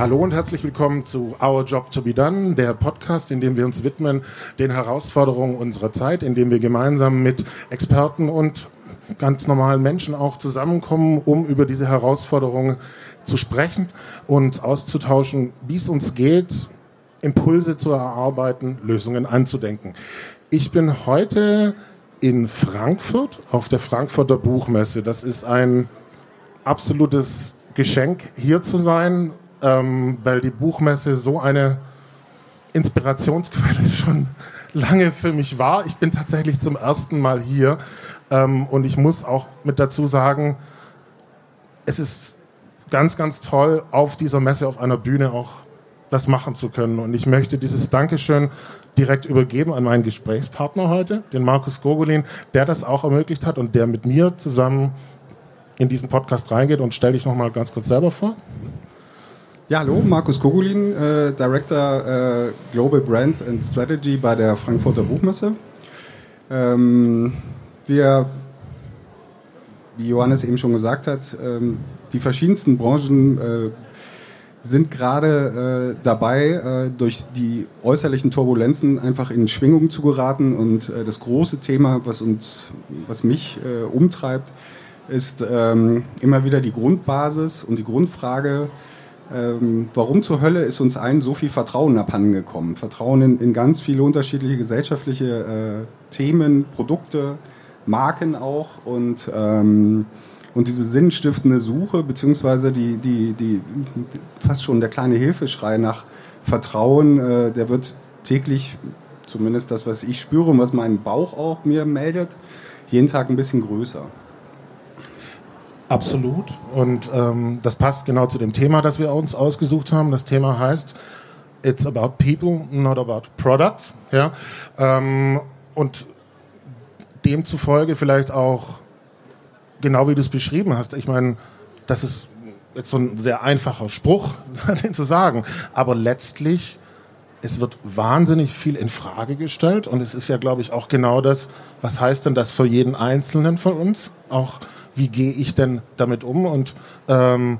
Hallo und herzlich willkommen zu Our Job to be Done, der Podcast, in dem wir uns widmen den Herausforderungen unserer Zeit, in dem wir gemeinsam mit Experten und ganz normalen Menschen auch zusammenkommen, um über diese Herausforderungen zu sprechen, uns auszutauschen, wie es uns geht, Impulse zu erarbeiten, Lösungen anzudenken. Ich bin heute in Frankfurt auf der Frankfurter Buchmesse. Das ist ein absolutes Geschenk, hier zu sein, ähm, weil die Buchmesse so eine Inspirationsquelle schon lange für mich war. Ich bin tatsächlich zum ersten Mal hier ähm, und ich muss auch mit dazu sagen, es ist ganz, ganz toll, auf dieser Messe, auf einer Bühne auch das machen zu können. Und ich möchte dieses Dankeschön direkt übergeben an meinen Gesprächspartner heute, den Markus Gogolin, der das auch ermöglicht hat und der mit mir zusammen in diesen Podcast reingeht. Und stell dich noch mal ganz kurz selber vor. Ja, hallo, Markus Gogolin, äh, Director äh, Global Brand and Strategy bei der Frankfurter Buchmesse. Ähm, wir, wie Johannes eben schon gesagt hat, ähm, die verschiedensten Branchen äh, sind gerade äh, dabei, äh, durch die äußerlichen Turbulenzen einfach in Schwingung zu geraten. Und äh, das große Thema, was uns, was mich umtreibt, ist ähm, immer wieder die Grundbasis und die Grundfrage, ähm, warum zur Hölle ist uns allen so viel Vertrauen abhanden gekommen? Vertrauen in, in ganz viele unterschiedliche gesellschaftliche äh, Themen, Produkte, Marken auch und ähm, und diese sinnstiftende Suche, beziehungsweise die, die, die, fast schon der kleine Hilfeschrei nach Vertrauen, äh, der wird täglich, zumindest das, was ich spüre und was mein Bauch auch mir meldet, jeden Tag ein bisschen größer. Absolut. Und ähm, das passt genau zu dem Thema, das wir uns ausgesucht haben. Das Thema heißt It's about people, not about products. Ja? Ähm, und demzufolge vielleicht auch genau wie du es beschrieben hast. Ich meine, das ist jetzt so ein sehr einfacher Spruch, den zu sagen. Aber letztlich, es wird wahnsinnig viel in Frage gestellt. Und es ist ja, glaube ich, auch genau das, was heißt denn das für jeden Einzelnen von uns? Auch, wie gehe ich denn damit um? Und ähm,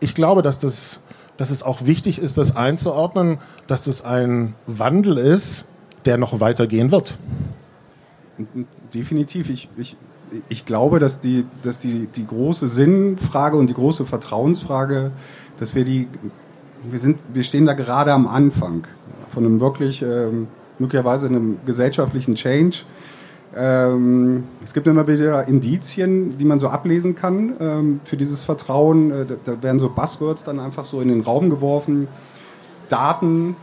ich glaube, dass das, dass es auch wichtig ist, das einzuordnen, dass das ein Wandel ist, der noch weitergehen wird. Definitiv. Ich, ich ich glaube, dass die, dass die, die große Sinnfrage und die große Vertrauensfrage, dass wir die, wir sind, wir stehen da gerade am Anfang von einem wirklich, ähm, möglicherweise einem gesellschaftlichen Change. Ähm, es gibt immer wieder Indizien, die man so ablesen kann ähm, für dieses Vertrauen. Äh, da werden so Buzzwords dann einfach so in den Raum geworfen. Daten,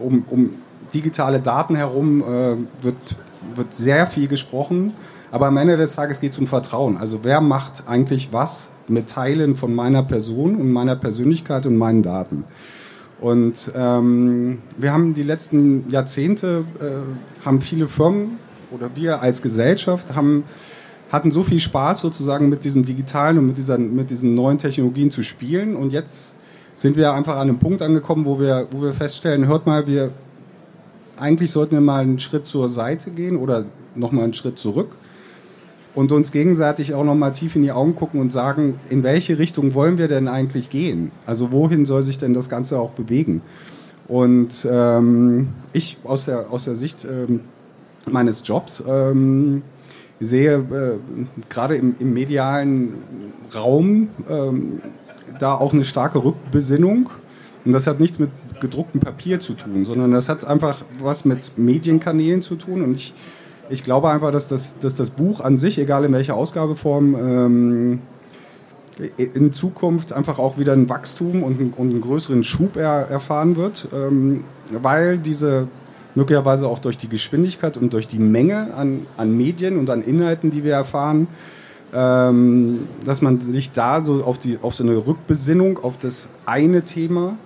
um, um digitale Daten herum äh, wird, wird sehr viel gesprochen. Aber am Ende des Tages geht es um Vertrauen. Also wer macht eigentlich was mit Teilen von meiner Person und meiner Persönlichkeit und meinen Daten? Und ähm, wir haben die letzten Jahrzehnte, äh, haben viele Firmen oder wir als Gesellschaft haben, hatten so viel Spaß sozusagen mit diesem Digitalen und mit, dieser, mit diesen neuen Technologien zu spielen. Und jetzt sind wir einfach an einem Punkt angekommen, wo wir, wo wir feststellen, hört mal, wir, eigentlich sollten wir mal einen Schritt zur Seite gehen oder nochmal einen Schritt zurück und uns gegenseitig auch nochmal tief in die Augen gucken und sagen, in welche Richtung wollen wir denn eigentlich gehen? Also wohin soll sich denn das Ganze auch bewegen? Und ähm, ich aus der, aus der Sicht ähm, meines Jobs ähm, sehe äh, gerade im, im, medialen Raum ähm, da auch eine starke Rückbesinnung. Und das hat nichts mit gedrucktem Papier zu tun, sondern das hat einfach was mit Medienkanälen zu tun. Und ich ich glaube einfach, dass das, dass das Buch an sich, egal in welcher Ausgabeform, ähm, in Zukunft einfach auch wieder ein Wachstum und, einen, und einen größeren Schub er, erfahren wird, ähm, weil diese möglicherweise auch durch die Geschwindigkeit und durch die Menge an, an Medien und an Inhalten, die wir erfahren, ähm, dass man sich da so auf, die, auf so eine Rückbesinnung auf das eine Thema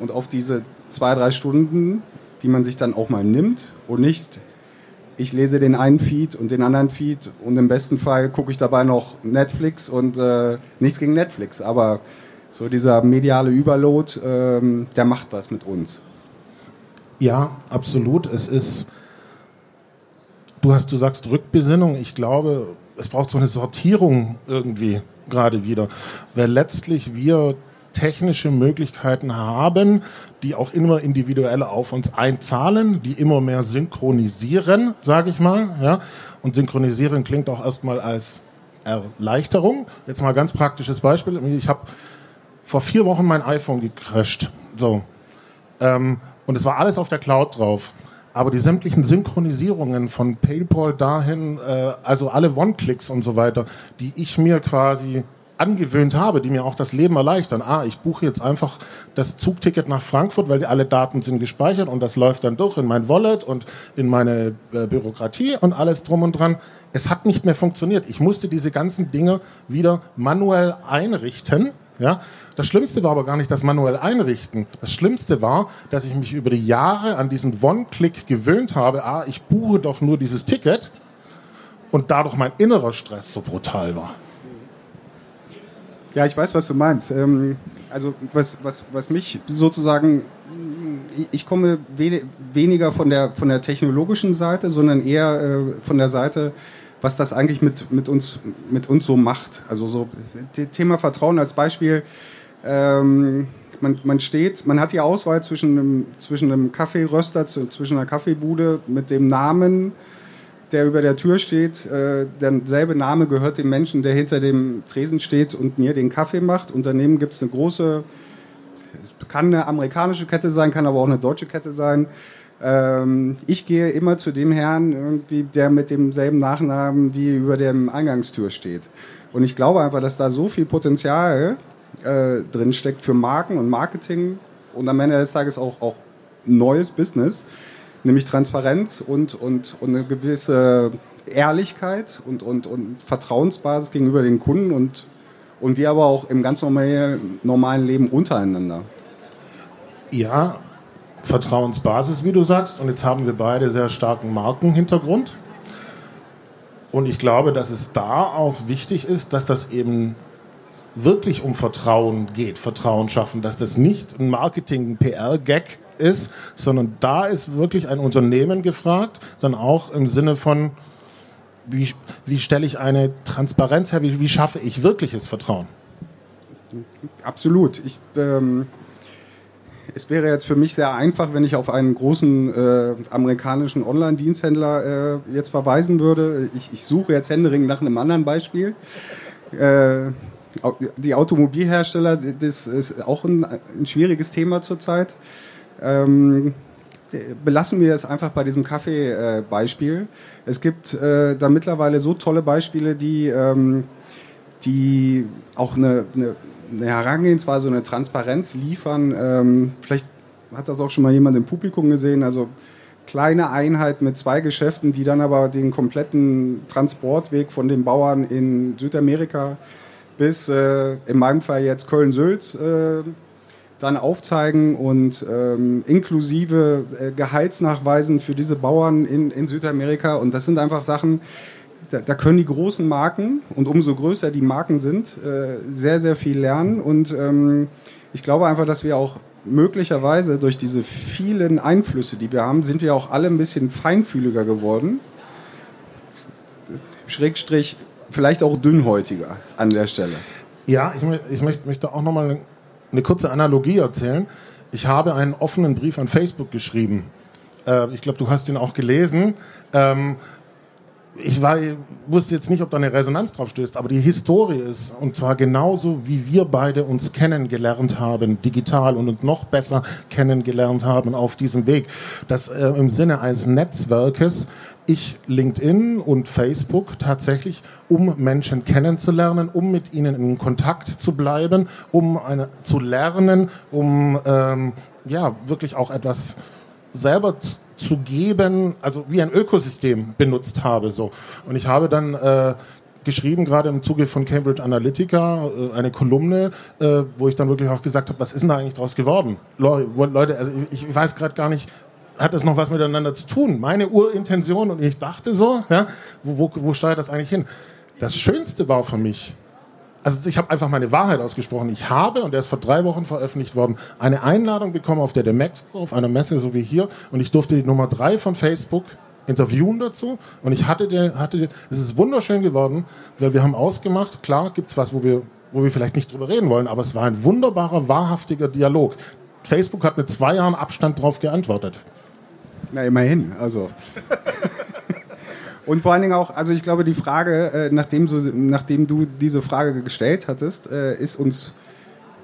und auf diese zwei, drei Stunden, die man sich dann auch mal nimmt und nicht ich lese den einen Feed und den anderen Feed und im besten Fall gucke ich dabei noch Netflix und äh, nichts gegen Netflix, aber so dieser mediale Überload, ähm, der macht was mit uns. Ja, absolut. Es ist, du hast, du sagst Rückbesinnung. Ich glaube, es braucht so eine Sortierung irgendwie gerade wieder, weil letztlich wir technische Möglichkeiten haben, die auch immer individuell auf uns einzahlen, die immer mehr synchronisieren, sage ich mal. Ja? Und synchronisieren klingt auch erstmal als Erleichterung. Jetzt mal ganz praktisches Beispiel. Ich habe vor vier Wochen mein iPhone gecrashed. So. Ähm, und es war alles auf der Cloud drauf. Aber die sämtlichen Synchronisierungen von PayPal dahin, äh, also alle One-Clicks und so weiter, die ich mir quasi angewöhnt habe, die mir auch das Leben erleichtern. Ah, ich buche jetzt einfach das Zugticket nach Frankfurt, weil alle Daten sind gespeichert und das läuft dann durch in mein Wallet und in meine äh, Bürokratie und alles drum und dran. Es hat nicht mehr funktioniert. Ich musste diese ganzen Dinge wieder manuell einrichten. Ja, das Schlimmste war aber gar nicht das manuell einrichten. Das Schlimmste war, dass ich mich über die Jahre an diesen One-Click gewöhnt habe. Ah, ich buche doch nur dieses Ticket und dadurch mein innerer Stress so brutal war. Ja, ich weiß, was du meinst. Ähm, also was, was, was mich sozusagen, ich komme we weniger von der, von der technologischen Seite, sondern eher äh, von der Seite, was das eigentlich mit, mit, uns, mit uns so macht. Also so Thema Vertrauen als Beispiel. Ähm, man, man steht, man hat die Auswahl zwischen einem, zwischen einem Kaffeeröster, zwischen einer Kaffeebude mit dem Namen der über der Tür steht. Äh, derselbe Name gehört dem Menschen, der hinter dem Tresen steht und mir den Kaffee macht. Und daneben gibt es eine große, kann eine amerikanische Kette sein, kann aber auch eine deutsche Kette sein. Ähm, ich gehe immer zu dem Herrn, irgendwie, der mit demselben Nachnamen wie über dem Eingangstür steht. Und ich glaube einfach, dass da so viel Potenzial äh, drin steckt für Marken und Marketing und am Ende des Tages auch, auch neues Business nämlich Transparenz und, und, und eine gewisse Ehrlichkeit und, und, und Vertrauensbasis gegenüber den Kunden und, und wir aber auch im ganz normalen, normalen Leben untereinander. Ja, Vertrauensbasis, wie du sagst. Und jetzt haben wir beide sehr starken Markenhintergrund. Und ich glaube, dass es da auch wichtig ist, dass das eben wirklich um Vertrauen geht, Vertrauen schaffen, dass das nicht ein Marketing, ein PR-Gag ist, sondern da ist wirklich ein Unternehmen gefragt, dann auch im Sinne von, wie, wie stelle ich eine Transparenz her, wie, wie schaffe ich wirkliches Vertrauen? Absolut. Ich, ähm, es wäre jetzt für mich sehr einfach, wenn ich auf einen großen äh, amerikanischen Online-Diensthändler äh, jetzt verweisen würde. Ich, ich, suche jetzt händeringend nach einem anderen Beispiel. Äh, die Automobilhersteller, das ist auch ein, ein schwieriges Thema zurzeit. Ähm, belassen wir es einfach bei diesem Kaffee-Beispiel. es gibt äh, da mittlerweile so tolle Beispiele, die, ähm, die auch eine, eine, eine, Herangehensweise, eine Transparenz liefern. Ähm, vielleicht hat das auch schon mal jemand im Publikum gesehen. Also kleine Einheit mit zwei Geschäften, die dann aber den kompletten Transportweg von den Bauern in Südamerika bis äh, in meinem Fall jetzt Köln-Sülz äh, dann aufzeigen und ähm, inklusive äh, Gehaltsnachweisen für diese Bauern in, in Südamerika. Und das sind einfach Sachen, da, da, können die großen Marken und umso größer die Marken sind, äh, sehr, sehr viel lernen. Und ähm, ich glaube einfach, dass wir auch möglicherweise durch diese vielen Einflüsse, die wir haben, sind wir auch alle ein bisschen feinfühliger geworden. Schrägstrich, vielleicht auch dünnhäutiger an der Stelle. Ja, ich, ich möchte, möchte auch nochmal eine kurze Analogie erzählen. Ich habe einen offenen Brief an Facebook geschrieben. Äh, ich glaube, du hast ihn auch gelesen. Ähm, ich war, wusste jetzt nicht, ob da eine Resonanz drauf stößt, aber die Historie ist, und zwar genauso, wie wir beide uns kennengelernt haben, digital und noch besser kennengelernt haben auf diesem Weg, dass äh, im Sinne eines Netzwerkes ich LinkedIn und Facebook tatsächlich, um Menschen kennenzulernen, um mit ihnen in Kontakt zu bleiben, um eine, zu lernen, um ähm, ja wirklich auch etwas selber zu geben, also wie ein Ökosystem benutzt habe. So. Und ich habe dann äh, geschrieben, gerade im Zuge von Cambridge Analytica, äh, eine Kolumne, äh, wo ich dann wirklich auch gesagt habe, was ist denn da eigentlich draus geworden? Leute, also ich weiß gerade gar nicht, hat das noch was miteinander zu tun? Meine Urintention und ich dachte so, ja, wo, wo, wo steuert das eigentlich hin? Das Schönste war für mich, also ich habe einfach meine Wahrheit ausgesprochen. Ich habe, und der ist vor drei Wochen veröffentlicht worden, eine Einladung bekommen auf der Demexco, auf einer Messe so wie hier, und ich durfte die Nummer drei von Facebook interviewen dazu und ich hatte, den, hatte den, es ist wunderschön geworden, weil wir haben ausgemacht, klar gibt es was, wo wir wo wir vielleicht nicht drüber reden wollen, aber es war ein wunderbarer, wahrhaftiger Dialog. Facebook hat mit zwei Jahren Abstand darauf geantwortet. Na, immerhin, also. Und vor allen Dingen auch, also ich glaube, die Frage, äh, nachdem, so, nachdem du diese Frage gestellt hattest, äh, ist uns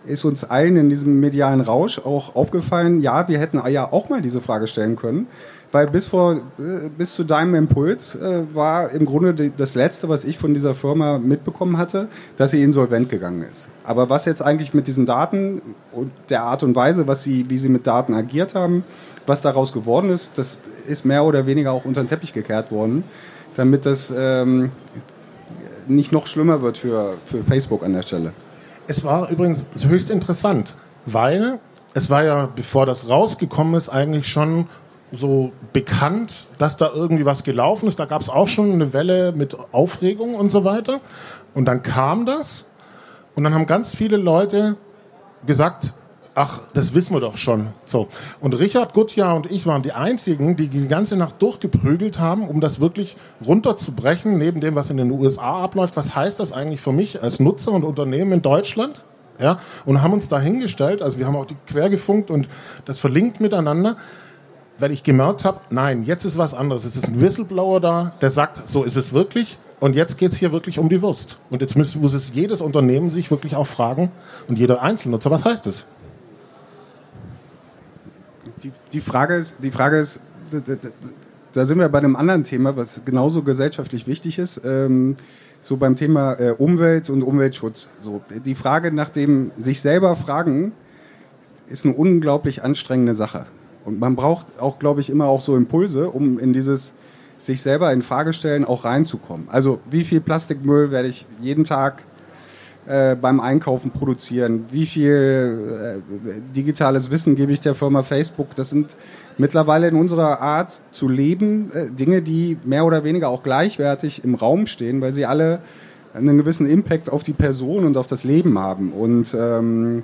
ist uns allen in diesem medialen Rausch auch aufgefallen, ja, wir hätten ja auch mal diese Frage stellen können, weil bis vor äh, bis zu deinem Impuls war im Grunde das letzte, was ich von dieser Firma mitbekommen hatte, dass sie insolvent gegangen ist. Aber was jetzt eigentlich mit diesen Daten und der Art und Weise, was sie wie sie mit Daten agiert haben, was daraus geworden ist, das ist mehr oder weniger auch unter den Teppich gekehrt worden, damit das ähm, nicht noch schlimmer wird für, für Facebook an der Stelle. Es war übrigens höchst interessant, weil es war ja, bevor das rausgekommen ist, eigentlich schon so bekannt, dass da irgendwie was gelaufen ist. Da gab es auch schon eine Welle mit Aufregung und so weiter. Und dann kam das und dann haben ganz viele Leute gesagt, ach, das wissen wir doch schon. So. Und Richard Gutjahr und ich waren die einzigen, die die ganze Nacht durchgeprügelt haben, um das wirklich runterzubrechen, neben dem, was in den USA abläuft. Was heißt das eigentlich für mich als Nutzer und Unternehmen in Deutschland? Ja, und haben uns da hingestellt, also wir haben auch die quer gefunkt und das verlinkt miteinander, weil ich gemerkt habe, nein, jetzt ist was anderes. Jetzt ist ein Whistleblower da, der sagt, so ist es wirklich. Und jetzt geht es hier wirklich um die Wurst. Und jetzt muss, muss es jedes Unternehmen sich wirklich auch fragen und jeder Einzelnutzer, was heißt es? Die, die, Frage ist, die Frage ist, da sind wir bei einem anderen Thema, was genauso gesellschaftlich wichtig ist, ähm, so beim Thema äh, Umwelt und Umweltschutz. So, die Frage nach dem sich selber fragen, ist eine unglaublich anstrengende Sache. Und man braucht auch, glaube ich, immer auch so Impulse, um in dieses sich selber in Frage stellen auch reinzukommen. Also wie viel Plastikmüll werde ich jeden Tag äh, beim Einkaufen produzieren? Wie viel äh, digitales Wissen gebe ich der Firma Facebook? Das sind mittlerweile in unserer Art zu leben äh, Dinge, die mehr oder weniger auch gleichwertig im Raum stehen, weil sie alle einen gewissen Impact auf die Person und auf das Leben haben. Und ähm,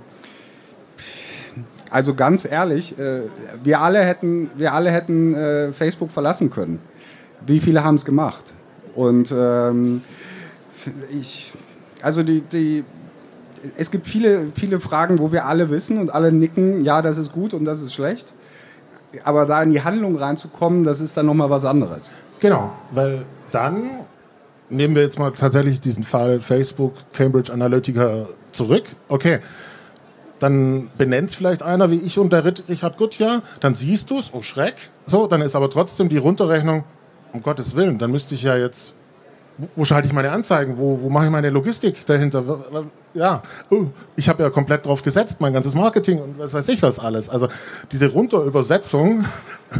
also ganz ehrlich, äh, wir alle hätten, wir alle hätten äh, Facebook verlassen können. Wie viele haben es gemacht? Und ähm, ich also die, die, es gibt viele, viele Fragen, wo wir alle wissen und alle nicken, ja, das ist gut und das ist schlecht. Aber da in die Handlung reinzukommen, das ist dann nochmal was anderes. Genau, weil dann nehmen wir jetzt mal tatsächlich diesen Fall Facebook, Cambridge Analytica zurück. Okay, dann benennt es vielleicht einer wie ich und der Richard Gutjahr, dann siehst du es, oh Schreck, so, dann ist aber trotzdem die Runterrechnung, um Gottes Willen, dann müsste ich ja jetzt wo schalte ich meine Anzeigen? Wo, wo mache ich meine Logistik dahinter? Ja, oh, ich habe ja komplett drauf gesetzt, mein ganzes Marketing und was weiß ich was alles. Also diese Runterübersetzung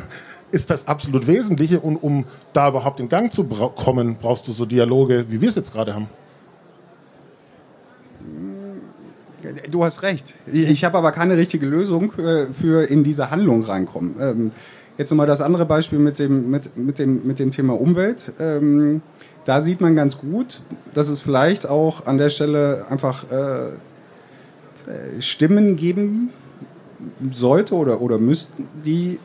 ist das absolut Wesentliche und um da überhaupt in Gang zu kommen, brauchst du so Dialoge, wie wir es jetzt gerade haben. Du hast recht. Ich habe aber keine richtige Lösung äh, für in diese Handlung reinkommen. Ähm, jetzt nochmal das andere Beispiel mit dem, mit, mit dem, mit dem Thema Umwelt. Da sieht man ganz gut, dass es vielleicht auch an der Stelle einfach äh, Stimmen geben sollte oder, oder müssten, die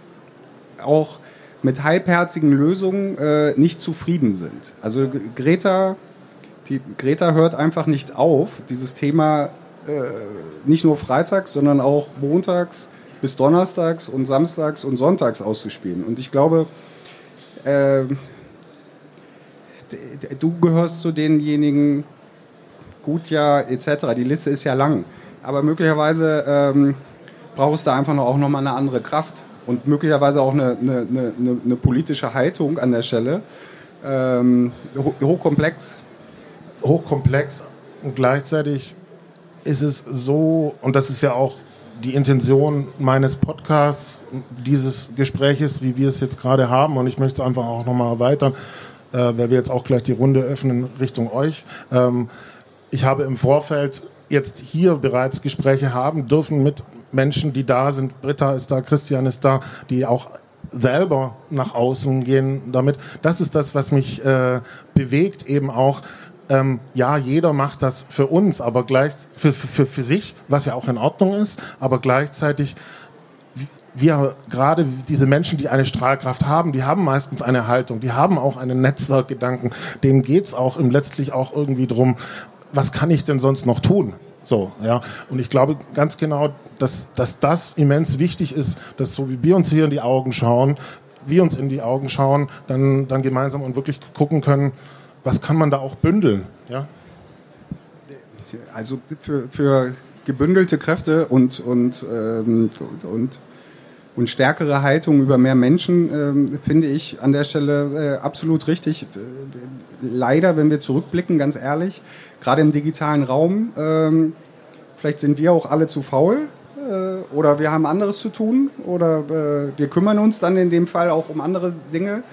auch mit halbherzigen Lösungen äh, nicht zufrieden sind. Also Greta, die, Greta hört einfach nicht auf, dieses Thema äh, nicht nur freitags, sondern auch montags bis donnerstags und samstags und sonntags auszuspielen. Und ich glaube, äh, du gehörst zu denjenigen, gut ja, etc. Die Liste ist ja lang. Aber möglicherweise ähm, brauchst du einfach noch, auch nochmal eine andere Kraft und möglicherweise auch eine, eine, eine, eine politische Haltung an der Stelle. Ähm, hochkomplex. Hochkomplex und gleichzeitig ist es so, und das ist ja auch die Intention meines Podcasts, dieses Gespräches, wie wir es jetzt gerade haben, und ich möchte es einfach auch nochmal erweitern, äh, weil wir jetzt auch gleich die Runde öffnen Richtung euch. Ähm, ich habe im Vorfeld jetzt hier bereits Gespräche haben dürfen mit Menschen, die da sind. Britta ist da, Christian ist da, die auch selber nach außen gehen damit. Das ist das, was mich äh, bewegt, eben auch. Ähm, ja, jeder macht das für uns, aber gleich für, für, für sich, was ja auch in Ordnung ist, aber gleichzeitig wir gerade diese Menschen, die eine Strahlkraft haben, die haben meistens eine Haltung, die haben auch einen Netzwerkgedanken. Denen geht's auch im letztlich auch irgendwie drum, was kann ich denn sonst noch tun? So, ja. Und ich glaube ganz genau, dass, dass das immens wichtig ist, dass so wie wir uns hier in die Augen schauen, wir uns in die Augen schauen, dann, dann gemeinsam und wirklich gucken können, was kann man da auch bündeln, ja. Also für, für gebündelte Kräfte und, und, ähm, und, und stärkere Haltung über mehr Menschen ähm, finde ich an der Stelle äh, absolut richtig. Leider, wenn wir zurückblicken, ganz ehrlich, gerade im digitalen Raum, ähm, vielleicht sind wir auch alle zu faul äh, oder wir haben anderes zu tun oder äh, wir kümmern uns dann in dem Fall auch um andere Dinge.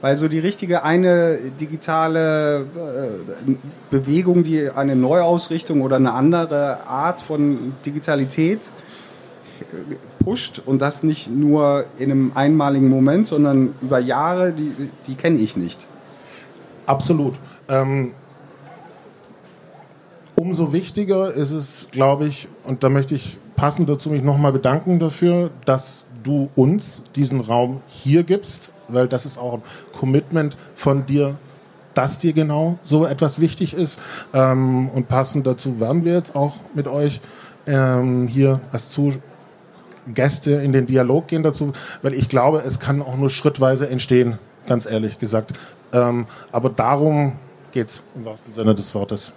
Weil so die richtige eine digitale äh, Bewegung, die eine Neuausrichtung oder eine andere Art von Digitalität äh, pusht und das nicht nur in einem einmaligen Moment, sondern über Jahre, die, die kenne ich nicht. Absolut. Ähm, umso wichtiger ist es, glaube ich, und da möchte ich passend dazu mich nochmal bedanken dafür, dass du uns diesen Raum hier gibst, weil das ist auch ein Commitment von dir, dass dir genau so etwas wichtig ist. Ähm, und passend dazu werden wir jetzt auch mit euch ähm, hier als zu Gäste in den Dialog gehen dazu, weil ich glaube, es kann auch nur schrittweise entstehen, ganz ehrlich gesagt. Ähm, aber darum geht es im wahrsten Sinne des Wortes.